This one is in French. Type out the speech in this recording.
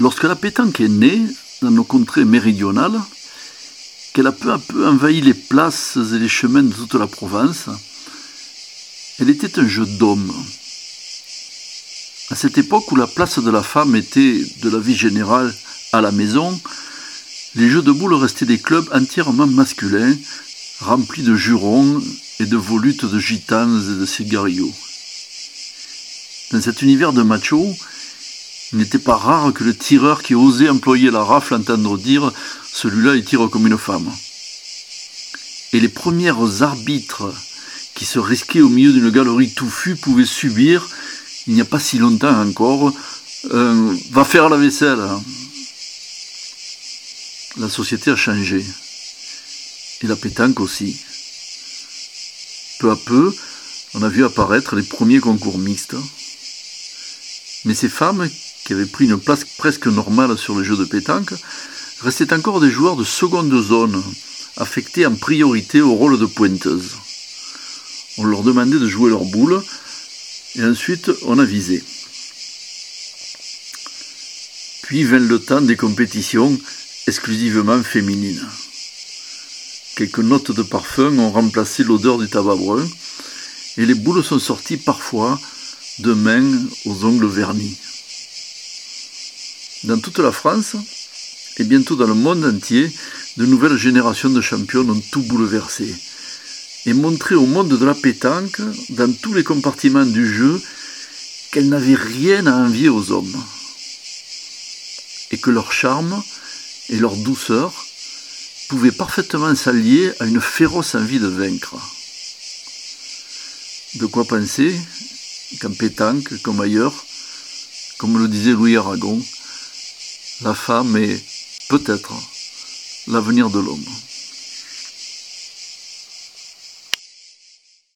Lorsque la pétanque est née dans nos contrées méridionales, qu'elle a peu à peu envahi les places et les chemins de toute la Provence, elle était un jeu d'homme. À cette époque où la place de la femme était, de la vie générale, à la maison, les jeux de boules restaient des clubs entièrement masculins, remplis de jurons et de volutes de gitanes et de cigarillos. Dans cet univers de machos, il n'était pas rare que le tireur qui osait employer la rafle entendre dire celui-là il tire comme une femme. Et les premières arbitres qui se risquaient au milieu d'une galerie touffue pouvaient subir, il n'y a pas si longtemps encore, va faire la vaisselle. La société a changé. Et la pétanque aussi. Peu à peu, on a vu apparaître les premiers concours mixtes. Mais ces femmes, qui avaient pris une place presque normale sur les jeux de pétanque, restaient encore des joueurs de seconde zone, affectés en priorité au rôle de pointeuses. On leur demandait de jouer leur boule, et ensuite on avisait. Puis vint le temps des compétitions exclusivement féminines. Quelques notes de parfum ont remplacé l'odeur du tabac brun, et les boules sont sorties parfois de mains aux ongles vernis. Dans toute la France, et bientôt dans le monde entier, de nouvelles générations de champions ont tout bouleversé et montré au monde de la pétanque, dans tous les compartiments du jeu, qu'elles n'avaient rien à envier aux hommes, et que leur charme et leur douceur pouvaient parfaitement s'allier à une féroce envie de vaincre. De quoi penser qu'en pétanque, comme ailleurs, comme le disait Louis Aragon, la femme est peut-être l'avenir de l'homme.